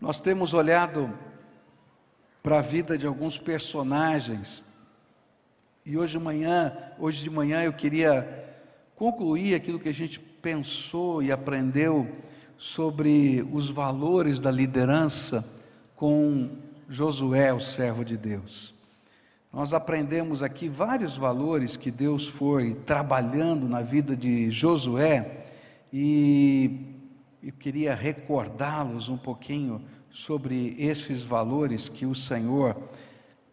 Nós temos olhado para a vida de alguns personagens e hoje de manhã, hoje de manhã eu queria concluir aquilo que a gente pensou e aprendeu sobre os valores da liderança com Josué, o servo de Deus. Nós aprendemos aqui vários valores que Deus foi trabalhando na vida de Josué e eu queria recordá-los um pouquinho sobre esses valores que o Senhor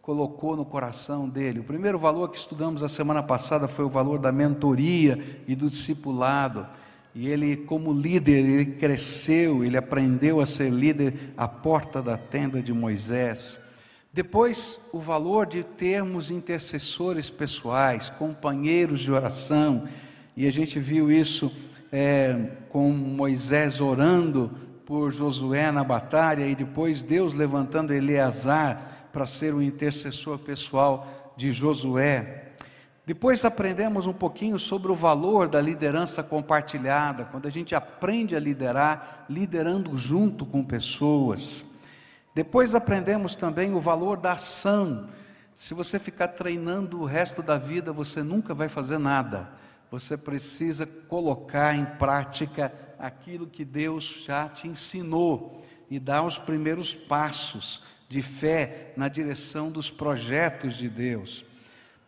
colocou no coração dele. O primeiro valor que estudamos a semana passada foi o valor da mentoria e do discipulado. E ele, como líder, ele cresceu, ele aprendeu a ser líder à porta da tenda de Moisés. Depois, o valor de termos intercessores pessoais, companheiros de oração, e a gente viu isso é, com Moisés orando por Josué na batalha, e depois Deus levantando Eleazar para ser o intercessor pessoal de Josué. Depois aprendemos um pouquinho sobre o valor da liderança compartilhada, quando a gente aprende a liderar, liderando junto com pessoas. Depois aprendemos também o valor da ação. Se você ficar treinando o resto da vida, você nunca vai fazer nada. Você precisa colocar em prática aquilo que Deus já te ensinou e dar os primeiros passos de fé na direção dos projetos de Deus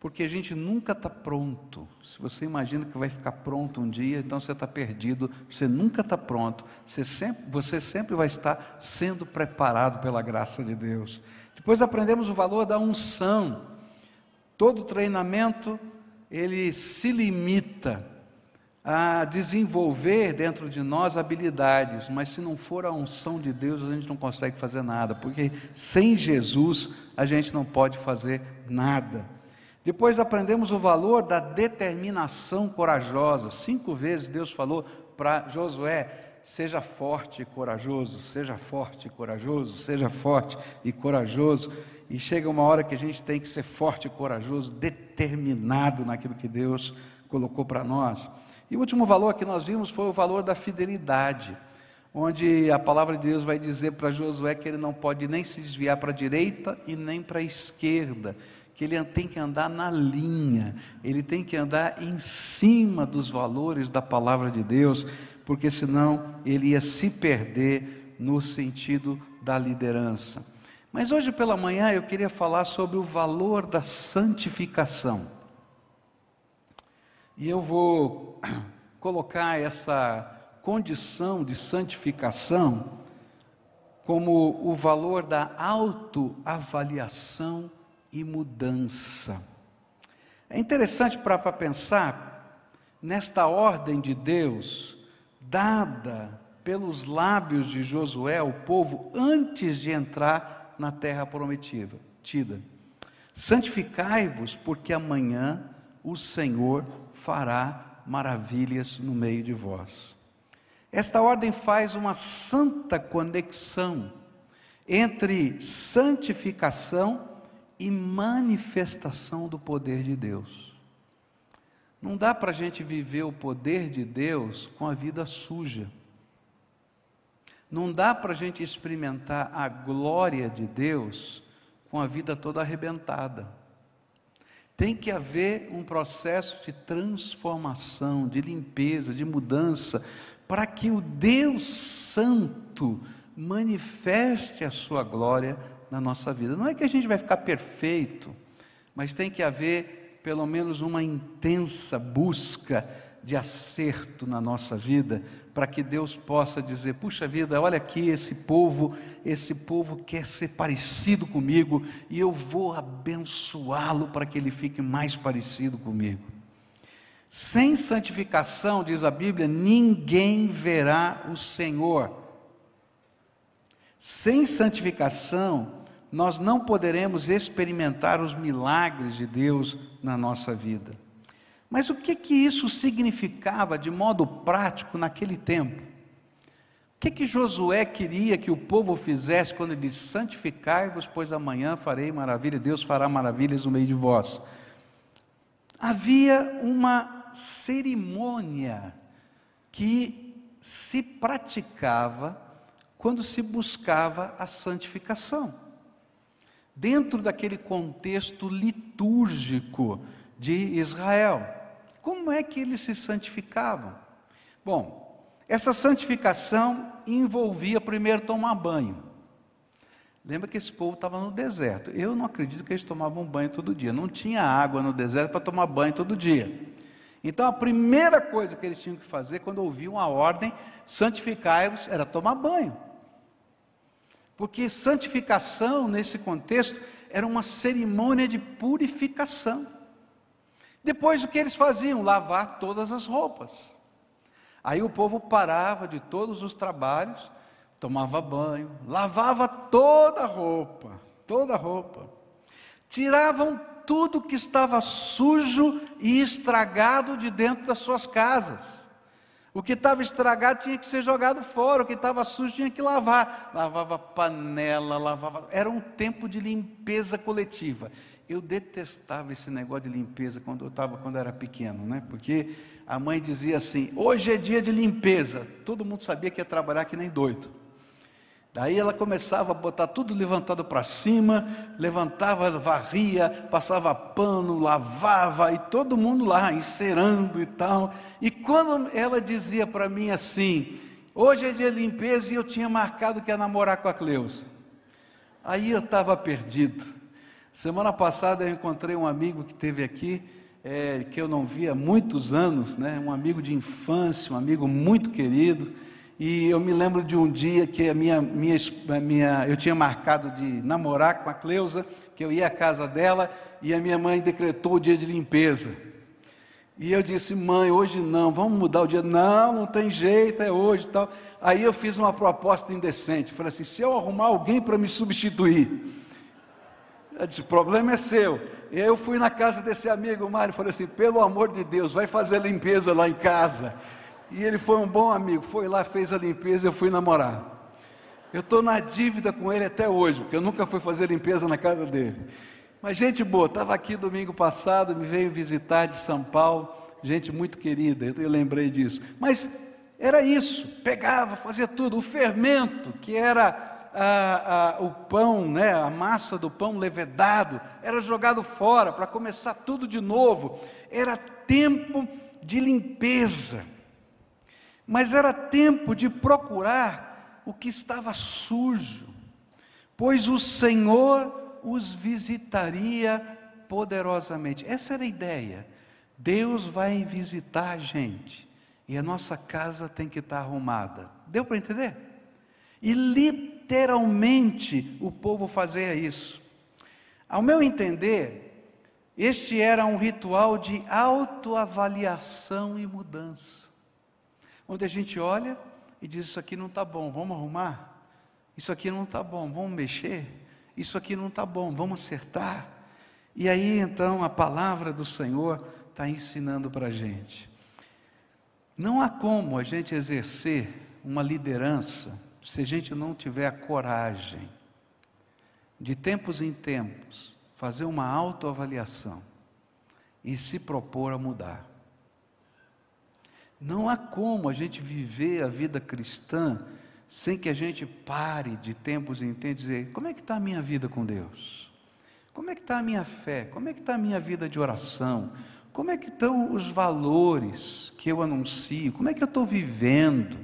porque a gente nunca está pronto. Se você imagina que vai ficar pronto um dia, então você está perdido, você nunca está pronto, você sempre, você sempre vai estar sendo preparado pela graça de Deus. Depois aprendemos o valor da unção. Todo treinamento, ele se limita a desenvolver dentro de nós habilidades, mas se não for a unção de Deus, a gente não consegue fazer nada, porque sem Jesus a gente não pode fazer nada. Depois aprendemos o valor da determinação corajosa. Cinco vezes Deus falou para Josué: seja forte e corajoso, seja forte e corajoso, seja forte e corajoso. E chega uma hora que a gente tem que ser forte e corajoso, determinado naquilo que Deus colocou para nós. E o último valor que nós vimos foi o valor da fidelidade, onde a palavra de Deus vai dizer para Josué que ele não pode nem se desviar para a direita e nem para a esquerda que ele tem que andar na linha, ele tem que andar em cima dos valores da palavra de Deus, porque senão ele ia se perder no sentido da liderança. Mas hoje pela manhã eu queria falar sobre o valor da santificação. E eu vou colocar essa condição de santificação como o valor da autoavaliação e mudança. É interessante para pensar nesta ordem de Deus, dada pelos lábios de Josué ao povo antes de entrar na terra prometida. Santificai-vos, porque amanhã o Senhor fará maravilhas no meio de vós. Esta ordem faz uma santa conexão entre santificação e manifestação do poder de Deus. Não dá para a gente viver o poder de Deus com a vida suja. Não dá para a gente experimentar a glória de Deus com a vida toda arrebentada. Tem que haver um processo de transformação, de limpeza, de mudança, para que o Deus Santo manifeste a sua glória na nossa vida. Não é que a gente vai ficar perfeito, mas tem que haver pelo menos uma intensa busca de acerto na nossa vida, para que Deus possa dizer: puxa vida, olha aqui esse povo, esse povo quer ser parecido comigo e eu vou abençoá-lo para que ele fique mais parecido comigo. Sem santificação, diz a Bíblia, ninguém verá o Senhor. Sem santificação, nós não poderemos experimentar os milagres de Deus na nossa vida. Mas o que que isso significava de modo prático naquele tempo? O que que Josué queria que o povo fizesse quando ele disse: Santificai-vos, pois amanhã farei maravilha, Deus fará maravilhas no meio de vós. Havia uma cerimônia que se praticava quando se buscava a santificação. Dentro daquele contexto litúrgico de Israel. Como é que eles se santificavam? Bom, essa santificação envolvia primeiro tomar banho. Lembra que esse povo estava no deserto. Eu não acredito que eles tomavam banho todo dia. Não tinha água no deserto para tomar banho todo dia. Então a primeira coisa que eles tinham que fazer quando ouviam a ordem, santificai-vos, era tomar banho. Porque santificação, nesse contexto, era uma cerimônia de purificação. Depois o que eles faziam? Lavar todas as roupas. Aí o povo parava de todos os trabalhos, tomava banho, lavava toda a roupa, toda a roupa. Tiravam tudo que estava sujo e estragado de dentro das suas casas. O que estava estragado tinha que ser jogado fora, o que estava sujo tinha que lavar. Lavava panela, lavava. Era um tempo de limpeza coletiva. Eu detestava esse negócio de limpeza quando eu estava, quando era pequeno, né? Porque a mãe dizia assim: hoje é dia de limpeza. Todo mundo sabia que ia trabalhar que nem doido. Daí ela começava a botar tudo levantado para cima, levantava, varria, passava pano, lavava e todo mundo lá encerando e tal. E quando ela dizia para mim assim: "Hoje é dia de limpeza" e eu tinha marcado que ia namorar com a Cleusa. Aí eu estava perdido. Semana passada eu encontrei um amigo que teve aqui, é, que eu não via há muitos anos, né? Um amigo de infância, um amigo muito querido. E eu me lembro de um dia que a minha, minha, minha, eu tinha marcado de namorar com a Cleusa, que eu ia à casa dela e a minha mãe decretou o dia de limpeza. E eu disse, mãe, hoje não, vamos mudar o dia. Não, não tem jeito, é hoje tal. Aí eu fiz uma proposta indecente. Falei assim: se eu arrumar alguém para me substituir, eu disse, o problema é seu. E aí eu fui na casa desse amigo, Mário, e falei assim: pelo amor de Deus, vai fazer limpeza lá em casa. E ele foi um bom amigo, foi lá, fez a limpeza, eu fui namorar. Eu estou na dívida com ele até hoje, porque eu nunca fui fazer limpeza na casa dele. Mas gente boa, estava aqui domingo passado, me veio visitar de São Paulo, gente muito querida, eu lembrei disso. Mas era isso, pegava, fazia tudo. O fermento, que era a, a, o pão, né, a massa do pão levedado, era jogado fora para começar tudo de novo. Era tempo de limpeza mas era tempo de procurar o que estava sujo, pois o Senhor os visitaria poderosamente. Essa era a ideia. Deus vai visitar a gente e a nossa casa tem que estar arrumada. Deu para entender? E literalmente o povo fazia isso. Ao meu entender, este era um ritual de autoavaliação e mudança onde a gente olha e diz: Isso aqui não está bom, vamos arrumar. Isso aqui não está bom, vamos mexer. Isso aqui não está bom, vamos acertar. E aí então a palavra do Senhor está ensinando para a gente. Não há como a gente exercer uma liderança se a gente não tiver a coragem de tempos em tempos fazer uma autoavaliação e se propor a mudar. Não há como a gente viver a vida cristã sem que a gente pare de tempos em tempos e dizer: como é que está a minha vida com Deus? Como é que está a minha fé? Como é que está a minha vida de oração? Como é que estão os valores que eu anuncio? Como é que eu estou vivendo?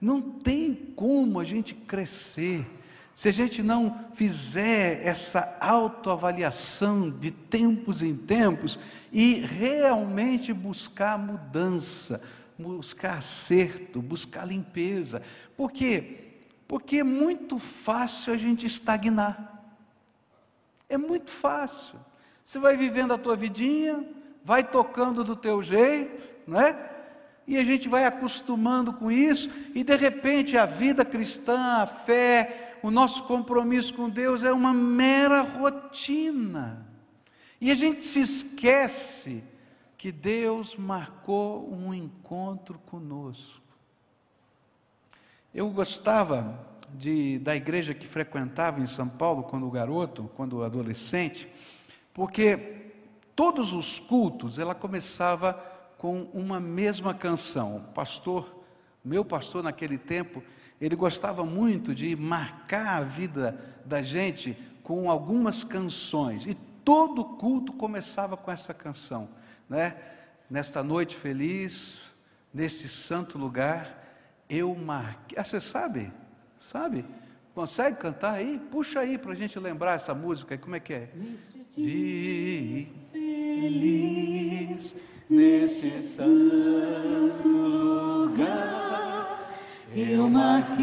Não tem como a gente crescer se a gente não fizer essa autoavaliação de tempos em tempos e realmente buscar mudança, buscar acerto, buscar limpeza. Por quê? Porque é muito fácil a gente estagnar. É muito fácil. Você vai vivendo a tua vidinha, vai tocando do teu jeito, né? E a gente vai acostumando com isso, e de repente a vida cristã, a fé, o nosso compromisso com Deus é uma mera rotina. E a gente se esquece que Deus marcou um encontro conosco. Eu gostava de, da igreja que frequentava em São Paulo quando garoto, quando adolescente, porque todos os cultos ela começava com uma mesma canção. O pastor, meu pastor naquele tempo, ele gostava muito de marcar a vida da gente com algumas canções, e todo culto começava com essa canção, né? Nesta noite feliz, nesse santo lugar, eu marquei. Ah, você sabe? Sabe? Consegue cantar aí? Puxa aí para a gente lembrar essa música. Como é que é? De feliz nesse santo lugar, eu marquei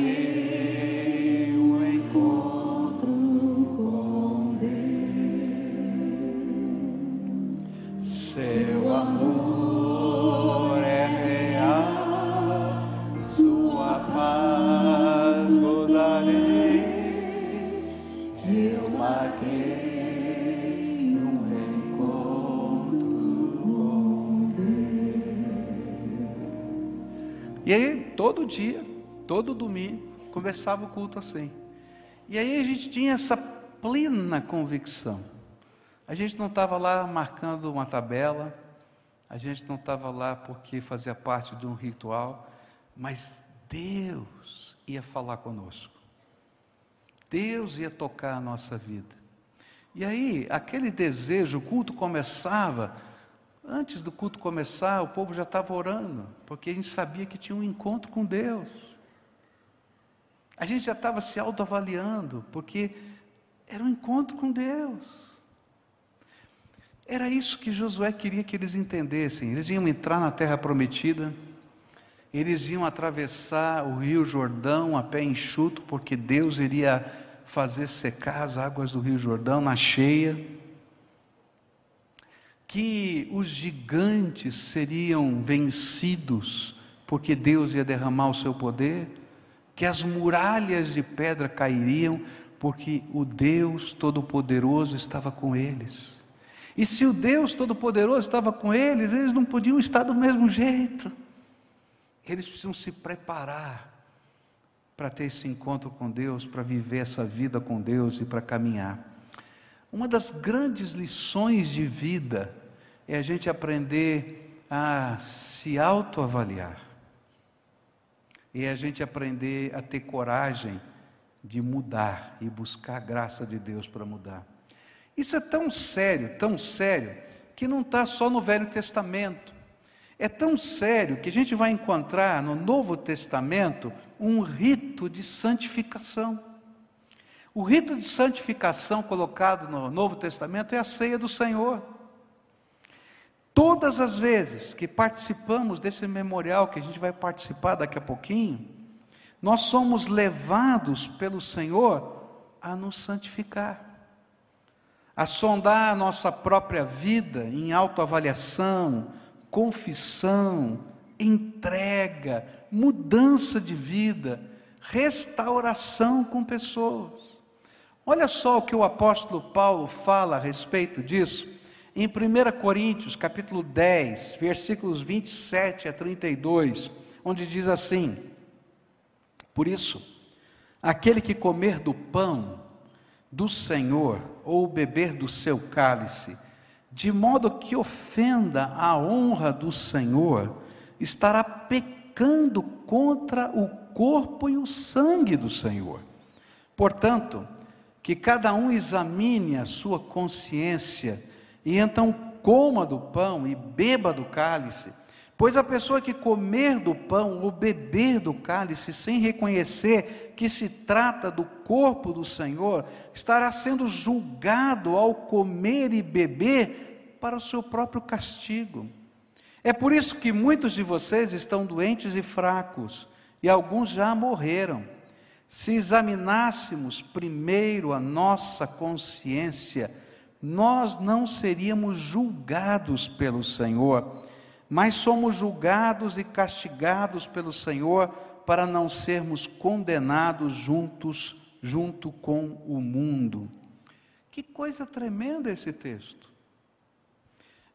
um encontro com Deus. Seu amor é real, sua paz gozarei. Eu marquei um encontro com E aí, todo dia, todo domingo, começava o culto assim. E aí a gente tinha essa plena convicção. A gente não estava lá marcando uma tabela, a gente não estava lá porque fazia parte de um ritual, mas Deus ia falar conosco. Deus ia tocar a nossa vida. E aí, aquele desejo, o culto começava, antes do culto começar, o povo já estava orando, porque a gente sabia que tinha um encontro com Deus. A gente já estava se autoavaliando, porque era um encontro com Deus. Era isso que Josué queria que eles entendessem. Eles iam entrar na terra prometida, eles iam atravessar o rio Jordão a pé enxuto, porque Deus iria fazer secar as águas do rio Jordão na cheia. Que os gigantes seriam vencidos, porque Deus ia derramar o seu poder. Que as muralhas de pedra cairiam, porque o Deus Todo-Poderoso estava com eles. E se o Deus Todo-Poderoso estava com eles, eles não podiam estar do mesmo jeito. Eles precisam se preparar para ter esse encontro com Deus, para viver essa vida com Deus e para caminhar. Uma das grandes lições de vida é a gente aprender a se autoavaliar. E a gente aprender a ter coragem de mudar e buscar a graça de Deus para mudar. Isso é tão sério, tão sério, que não está só no Velho Testamento. É tão sério que a gente vai encontrar no Novo Testamento um rito de santificação. O rito de santificação colocado no Novo Testamento é a ceia do Senhor. Todas as vezes que participamos desse memorial que a gente vai participar daqui a pouquinho, nós somos levados pelo Senhor a nos santificar, a sondar a nossa própria vida em autoavaliação, confissão, entrega, mudança de vida, restauração com pessoas. Olha só o que o apóstolo Paulo fala a respeito disso em 1 Coríntios, capítulo 10, versículos 27 a 32, onde diz assim: Por isso, aquele que comer do pão do Senhor ou beber do seu cálice, de modo que ofenda a honra do Senhor, estará pecando contra o corpo e o sangue do Senhor. Portanto, que cada um examine a sua consciência e então coma do pão e beba do cálice, pois a pessoa que comer do pão ou beber do cálice sem reconhecer que se trata do corpo do Senhor, estará sendo julgado ao comer e beber para o seu próprio castigo. É por isso que muitos de vocês estão doentes e fracos, e alguns já morreram. Se examinássemos primeiro a nossa consciência, nós não seríamos julgados pelo Senhor, mas somos julgados e castigados pelo Senhor para não sermos condenados juntos, junto com o mundo. Que coisa tremenda esse texto.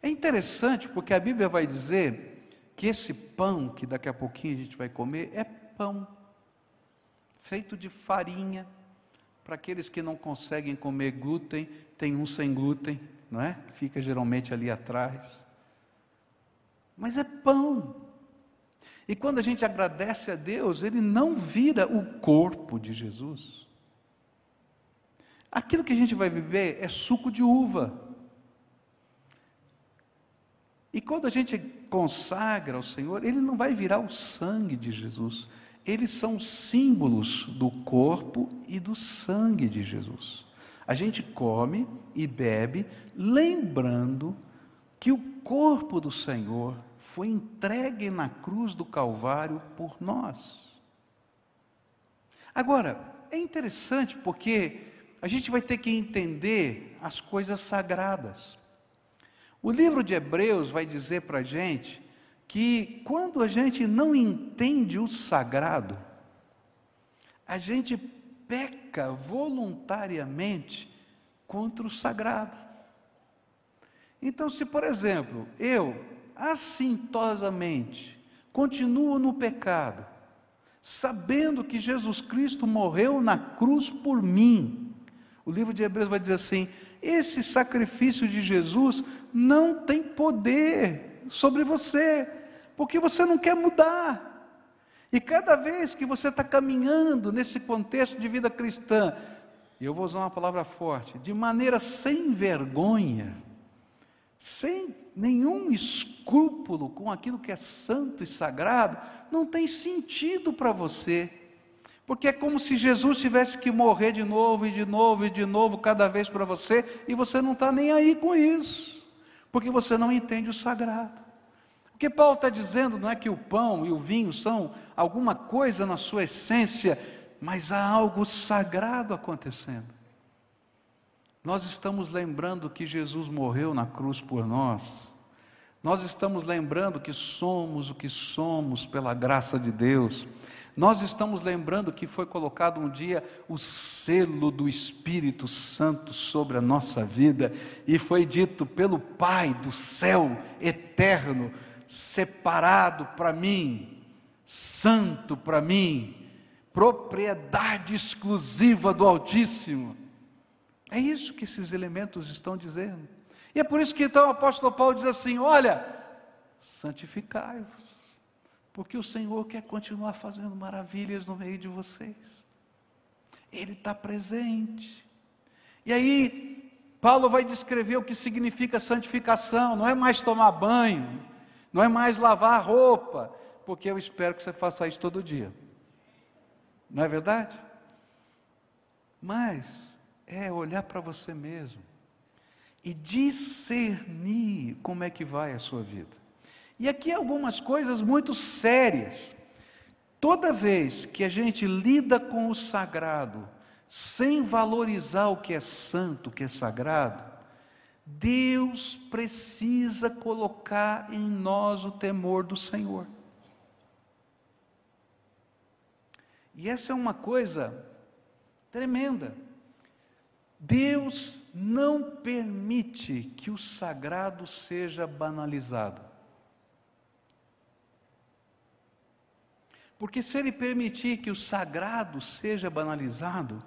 É interessante porque a Bíblia vai dizer que esse pão que daqui a pouquinho a gente vai comer é pão feito de farinha. Para aqueles que não conseguem comer glúten, tem um sem glúten, não é? Fica geralmente ali atrás. Mas é pão. E quando a gente agradece a Deus, ele não vira o corpo de Jesus. Aquilo que a gente vai beber é suco de uva. E quando a gente consagra ao Senhor, ele não vai virar o sangue de Jesus. Eles são símbolos do corpo e do sangue de Jesus. A gente come e bebe, lembrando que o corpo do Senhor foi entregue na cruz do Calvário por nós. Agora, é interessante porque a gente vai ter que entender as coisas sagradas. O livro de Hebreus vai dizer para a gente que quando a gente não entende o sagrado, a gente peca voluntariamente contra o sagrado. Então, se por exemplo, eu assintosamente continuo no pecado, sabendo que Jesus Cristo morreu na cruz por mim, o livro de Hebreus vai dizer assim: esse sacrifício de Jesus não tem poder sobre você, porque você não quer mudar. E cada vez que você está caminhando nesse contexto de vida cristã, eu vou usar uma palavra forte, de maneira sem vergonha, sem nenhum escrúpulo com aquilo que é santo e sagrado, não tem sentido para você. Porque é como se Jesus tivesse que morrer de novo e de novo e de novo cada vez para você, e você não está nem aí com isso, porque você não entende o sagrado. O que Paulo está dizendo não é que o pão e o vinho são alguma coisa na sua essência, mas há algo sagrado acontecendo. Nós estamos lembrando que Jesus morreu na cruz por nós, nós estamos lembrando que somos o que somos pela graça de Deus. Nós estamos lembrando que foi colocado um dia o selo do Espírito Santo sobre a nossa vida e foi dito pelo Pai do céu eterno, separado para mim, santo para mim, propriedade exclusiva do Altíssimo. É isso que esses elementos estão dizendo. E é por isso que então o apóstolo Paulo diz assim: olha, santificai-vos porque o Senhor quer continuar fazendo maravilhas no meio de vocês. Ele está presente. E aí, Paulo vai descrever o que significa santificação: não é mais tomar banho, não é mais lavar roupa, porque eu espero que você faça isso todo dia. Não é verdade? Mas é olhar para você mesmo e discernir como é que vai a sua vida. E aqui algumas coisas muito sérias. Toda vez que a gente lida com o sagrado, sem valorizar o que é santo, o que é sagrado, Deus precisa colocar em nós o temor do Senhor. E essa é uma coisa tremenda. Deus não permite que o sagrado seja banalizado. Porque se ele permitir que o sagrado seja banalizado,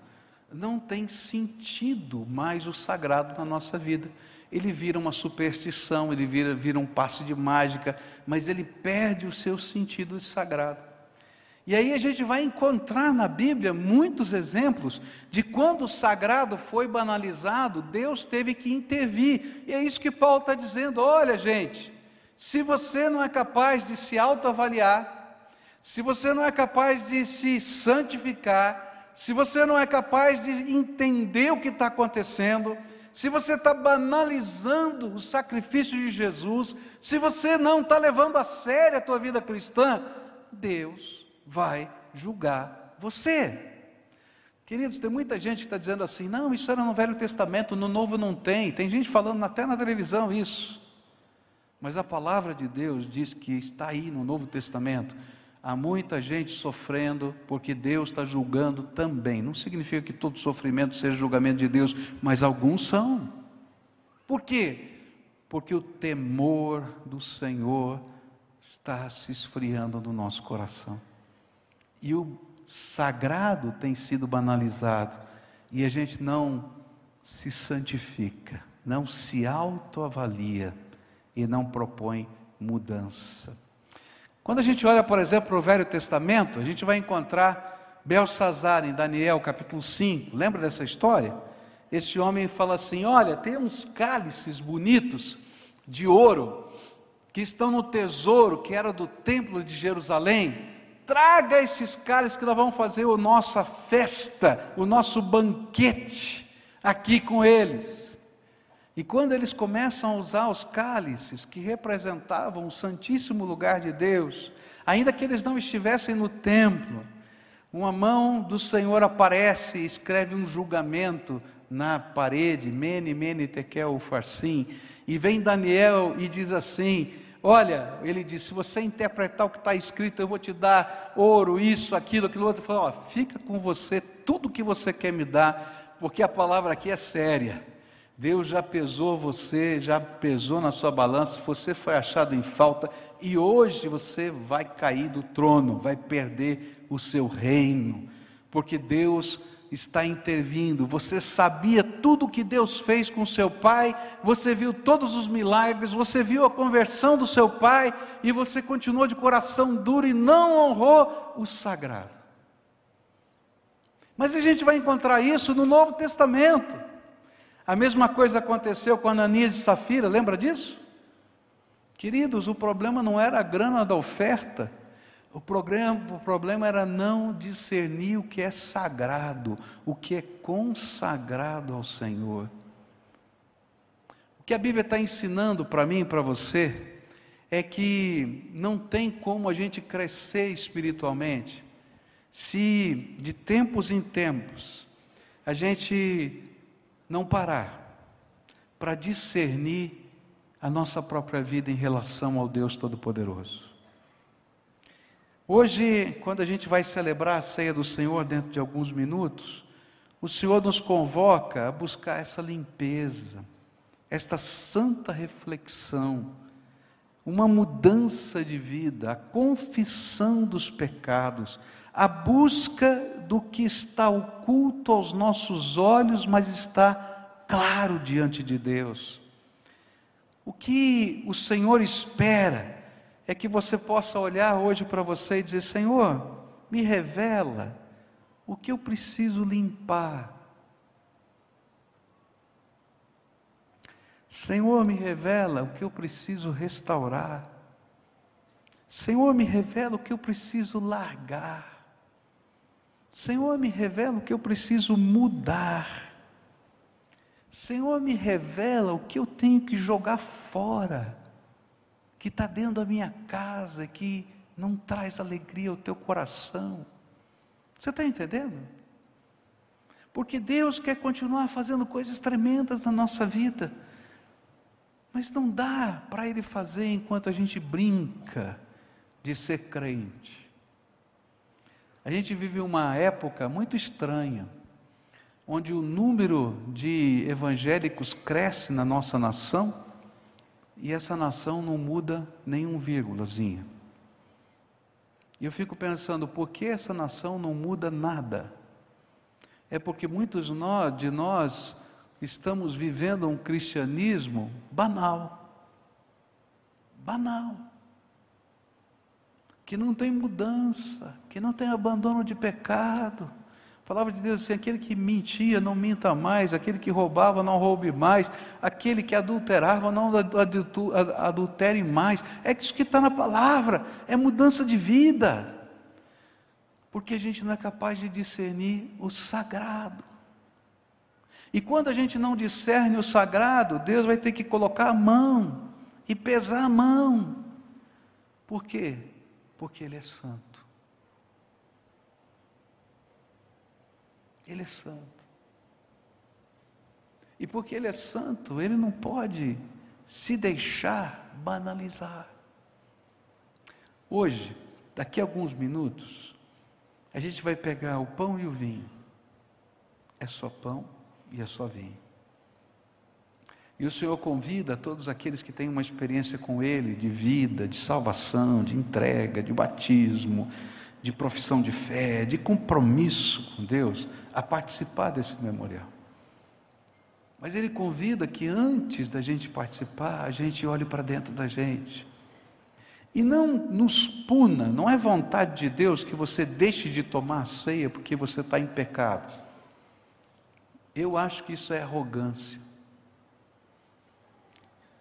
não tem sentido mais o sagrado na nossa vida. Ele vira uma superstição, ele vira, vira um passe de mágica, mas ele perde o seu sentido de sagrado. E aí a gente vai encontrar na Bíblia muitos exemplos de quando o sagrado foi banalizado, Deus teve que intervir. E é isso que Paulo está dizendo: olha, gente, se você não é capaz de se autoavaliar, se você não é capaz de se santificar, se você não é capaz de entender o que está acontecendo, se você está banalizando o sacrifício de Jesus, se você não está levando a sério a tua vida cristã, Deus vai julgar você. Queridos, tem muita gente que está dizendo assim: não, isso era no Velho Testamento, no Novo não tem. Tem gente falando até na televisão isso. Mas a palavra de Deus diz que está aí no Novo Testamento. Há muita gente sofrendo porque Deus está julgando também. Não significa que todo sofrimento seja julgamento de Deus, mas alguns são. Por quê? Porque o temor do Senhor está se esfriando no nosso coração. E o sagrado tem sido banalizado e a gente não se santifica, não se autoavalia e não propõe mudança. Quando a gente olha, por exemplo, para o Velho Testamento, a gente vai encontrar Belsazar em Daniel capítulo 5. Lembra dessa história? Esse homem fala assim: Olha, tem uns cálices bonitos de ouro que estão no tesouro que era do templo de Jerusalém. Traga esses cálices que nós vamos fazer a nossa festa, o nosso banquete aqui com eles. E quando eles começam a usar os cálices que representavam o santíssimo lugar de Deus, ainda que eles não estivessem no templo, uma mão do Senhor aparece e escreve um julgamento na parede, Mene, Mene, Tekel, Farsim, e vem Daniel e diz assim: Olha, ele diz: se você interpretar o que está escrito, eu vou te dar ouro, isso, aquilo, aquilo outro. Ele falou: ó, fica com você tudo que você quer me dar, porque a palavra aqui é séria. Deus já pesou você, já pesou na sua balança, você foi achado em falta e hoje você vai cair do trono, vai perder o seu reino, porque Deus está intervindo. Você sabia tudo o que Deus fez com seu pai, você viu todos os milagres, você viu a conversão do seu pai e você continuou de coração duro e não honrou o sagrado. Mas a gente vai encontrar isso no Novo Testamento. A mesma coisa aconteceu com Ananias e Safira, lembra disso? Queridos, o problema não era a grana da oferta, o problema, o problema era não discernir o que é sagrado, o que é consagrado ao Senhor. O que a Bíblia está ensinando para mim e para você é que não tem como a gente crescer espiritualmente se de tempos em tempos a gente não parar para discernir a nossa própria vida em relação ao Deus Todo-Poderoso. Hoje, quando a gente vai celebrar a ceia do Senhor dentro de alguns minutos, o Senhor nos convoca a buscar essa limpeza, esta santa reflexão, uma mudança de vida, a confissão dos pecados, a busca do que está oculto aos nossos olhos, mas está claro diante de Deus. O que o Senhor espera é que você possa olhar hoje para você e dizer: Senhor, me revela o que eu preciso limpar. Senhor, me revela o que eu preciso restaurar. Senhor, me revela o que eu preciso largar. Senhor, me revela o que eu preciso mudar. Senhor, me revela o que eu tenho que jogar fora, que está dentro da minha casa, que não traz alegria ao teu coração. Você está entendendo? Porque Deus quer continuar fazendo coisas tremendas na nossa vida, mas não dá para Ele fazer enquanto a gente brinca de ser crente. A gente vive uma época muito estranha, onde o número de evangélicos cresce na nossa nação e essa nação não muda nenhum vírgulazinha. E eu fico pensando, por que essa nação não muda nada? É porque muitos de nós estamos vivendo um cristianismo banal. Banal que não tem mudança, que não tem abandono de pecado. A palavra de Deus assim: aquele que mentia, não minta mais, aquele que roubava, não roube mais, aquele que adulterava, não adultere mais. É isso que está na palavra, é mudança de vida. Porque a gente não é capaz de discernir o sagrado. E quando a gente não discerne o sagrado, Deus vai ter que colocar a mão e pesar a mão. Por quê? Porque Ele é santo. Ele é santo. E porque Ele é santo, Ele não pode se deixar banalizar. Hoje, daqui a alguns minutos, a gente vai pegar o pão e o vinho. É só pão e é só vinho. E o Senhor convida todos aqueles que têm uma experiência com Ele, de vida, de salvação, de entrega, de batismo, de profissão de fé, de compromisso com Deus, a participar desse memorial. Mas Ele convida que antes da gente participar, a gente olhe para dentro da gente E não nos puna, não é vontade de Deus que você deixe de tomar a ceia porque você está em pecado. Eu acho que isso é arrogância.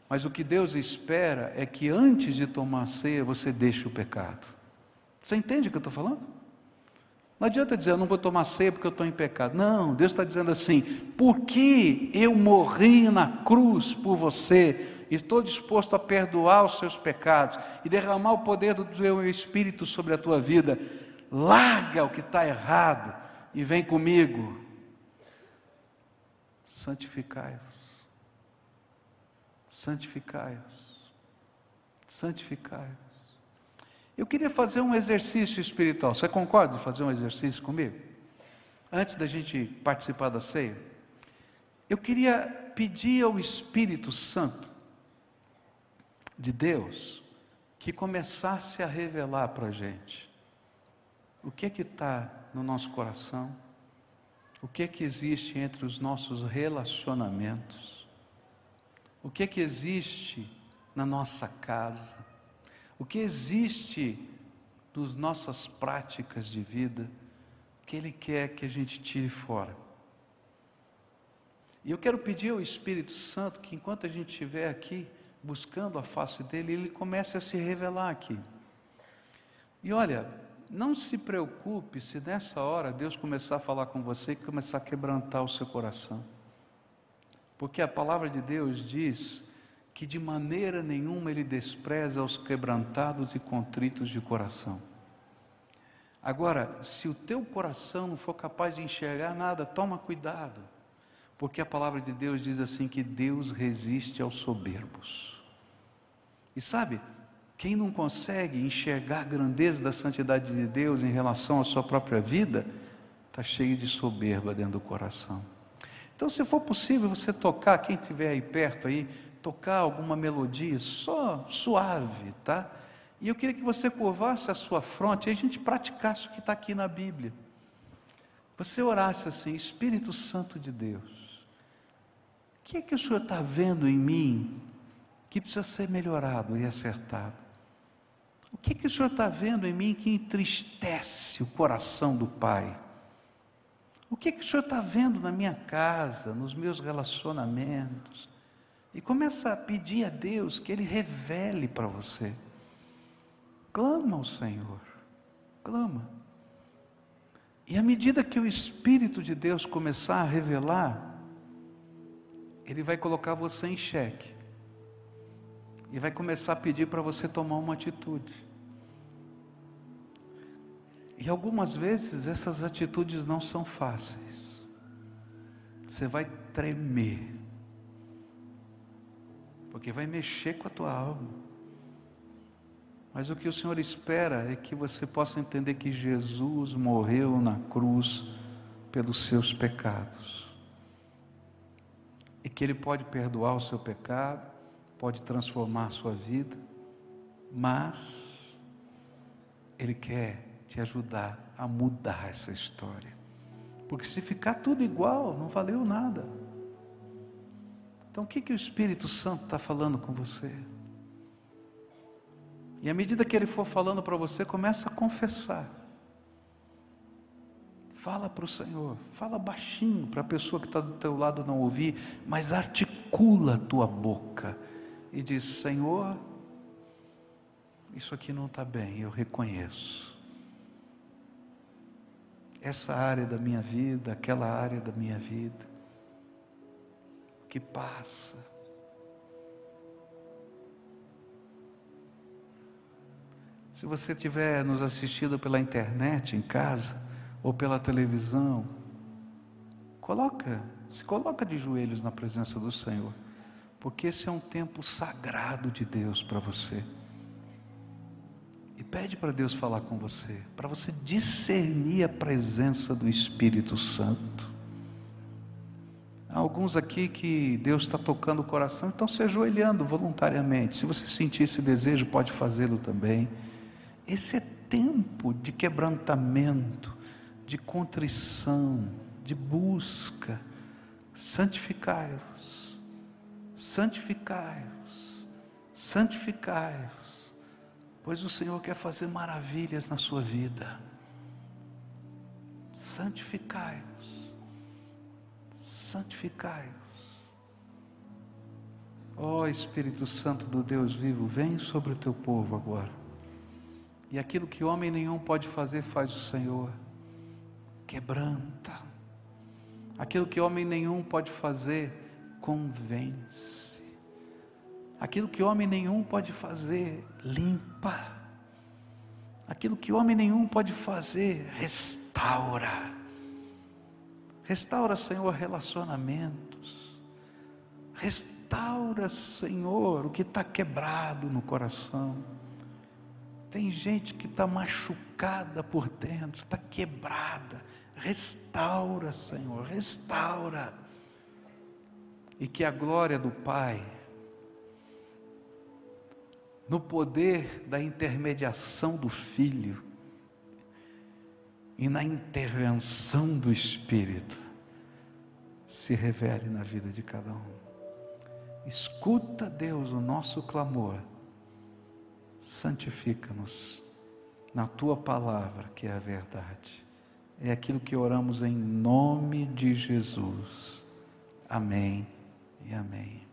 Mas o que Deus espera é que antes de tomar a ceia você deixe o pecado. Você entende o que eu estou falando? Não adianta dizer, eu não vou tomar ceia porque eu estou em pecado. Não, Deus está dizendo assim, porque eu morri na cruz por você, e estou disposto a perdoar os seus pecados e derramar o poder do teu Espírito sobre a tua vida. Larga o que está errado e vem comigo. Santificai-vos. Santificai-vos. Santificai-vos. Eu queria fazer um exercício espiritual. Você concorda de fazer um exercício comigo? Antes da gente participar da ceia. Eu queria pedir ao Espírito Santo de Deus que começasse a revelar para a gente o que é que está no nosso coração, o que é que existe entre os nossos relacionamentos, o que é que existe na nossa casa, o que existe nas nossas práticas de vida que Ele quer que a gente tire fora. E eu quero pedir ao Espírito Santo que enquanto a gente estiver aqui, buscando a face dele, ele começa a se revelar aqui. E olha, não se preocupe se nessa hora Deus começar a falar com você e começar a quebrantar o seu coração. Porque a palavra de Deus diz que de maneira nenhuma ele despreza os quebrantados e contritos de coração. Agora, se o teu coração não for capaz de enxergar nada, toma cuidado, porque a palavra de Deus diz assim que Deus resiste aos soberbos. E sabe, quem não consegue enxergar a grandeza da santidade de Deus em relação à sua própria vida, está cheio de soberba dentro do coração. Então, se for possível você tocar, quem estiver aí perto aí, tocar alguma melodia só suave, tá? E eu queria que você curvasse a sua fronte e a gente praticasse o que está aqui na Bíblia. Você orasse assim, Espírito Santo de Deus, o que é que o Senhor está vendo em mim que precisa ser melhorado e acertado. O que, que o Senhor está vendo em mim que entristece o coração do Pai? O que, que o Senhor está vendo na minha casa, nos meus relacionamentos? E começa a pedir a Deus que Ele revele para você. Clama ao Senhor, clama. E à medida que o Espírito de Deus começar a revelar, Ele vai colocar você em xeque e vai começar a pedir para você tomar uma atitude. E algumas vezes essas atitudes não são fáceis. Você vai tremer, porque vai mexer com a tua alma. Mas o que o Senhor espera é que você possa entender que Jesus morreu na cruz pelos seus pecados. E que Ele pode perdoar o seu pecado, pode transformar a sua vida, mas Ele quer te ajudar a mudar essa história. Porque se ficar tudo igual, não valeu nada. Então o que, que o Espírito Santo está falando com você? E à medida que ele for falando para você, começa a confessar. Fala para o Senhor, fala baixinho para a pessoa que está do teu lado não ouvir, mas articula a tua boca e diz: Senhor, isso aqui não está bem, eu reconheço. Essa área da minha vida, aquela área da minha vida, que passa. Se você estiver nos assistindo pela internet em casa ou pela televisão, coloca, se coloca de joelhos na presença do Senhor porque esse é um tempo sagrado de Deus para você. E pede para Deus falar com você, para você discernir a presença do Espírito Santo. Há alguns aqui que Deus está tocando o coração, então se ajoelhando voluntariamente. Se você sentir esse desejo, pode fazê-lo também. Esse é tempo de quebrantamento, de contrição, de busca. Santificai-vos santificai-vos, santificai-vos, pois o Senhor quer fazer maravilhas na sua vida. Santificai-os, santificai-os. Ó oh, Espírito Santo do Deus vivo, vem sobre o teu povo agora. E aquilo que homem nenhum pode fazer, faz o Senhor. Quebranta. Aquilo que homem nenhum pode fazer, convence. Aquilo que homem nenhum pode fazer, limpa. Aquilo que homem nenhum pode fazer, restaura. Restaura, Senhor, relacionamentos. Restaura, Senhor, o que está quebrado no coração. Tem gente que está machucada por dentro, está quebrada. Restaura, Senhor, restaura. E que a glória do Pai, no poder da intermediação do Filho e na intervenção do Espírito, se revele na vida de cada um. Escuta, Deus, o nosso clamor, santifica-nos na tua palavra, que é a verdade. É aquilo que oramos em nome de Jesus. Amém e amém.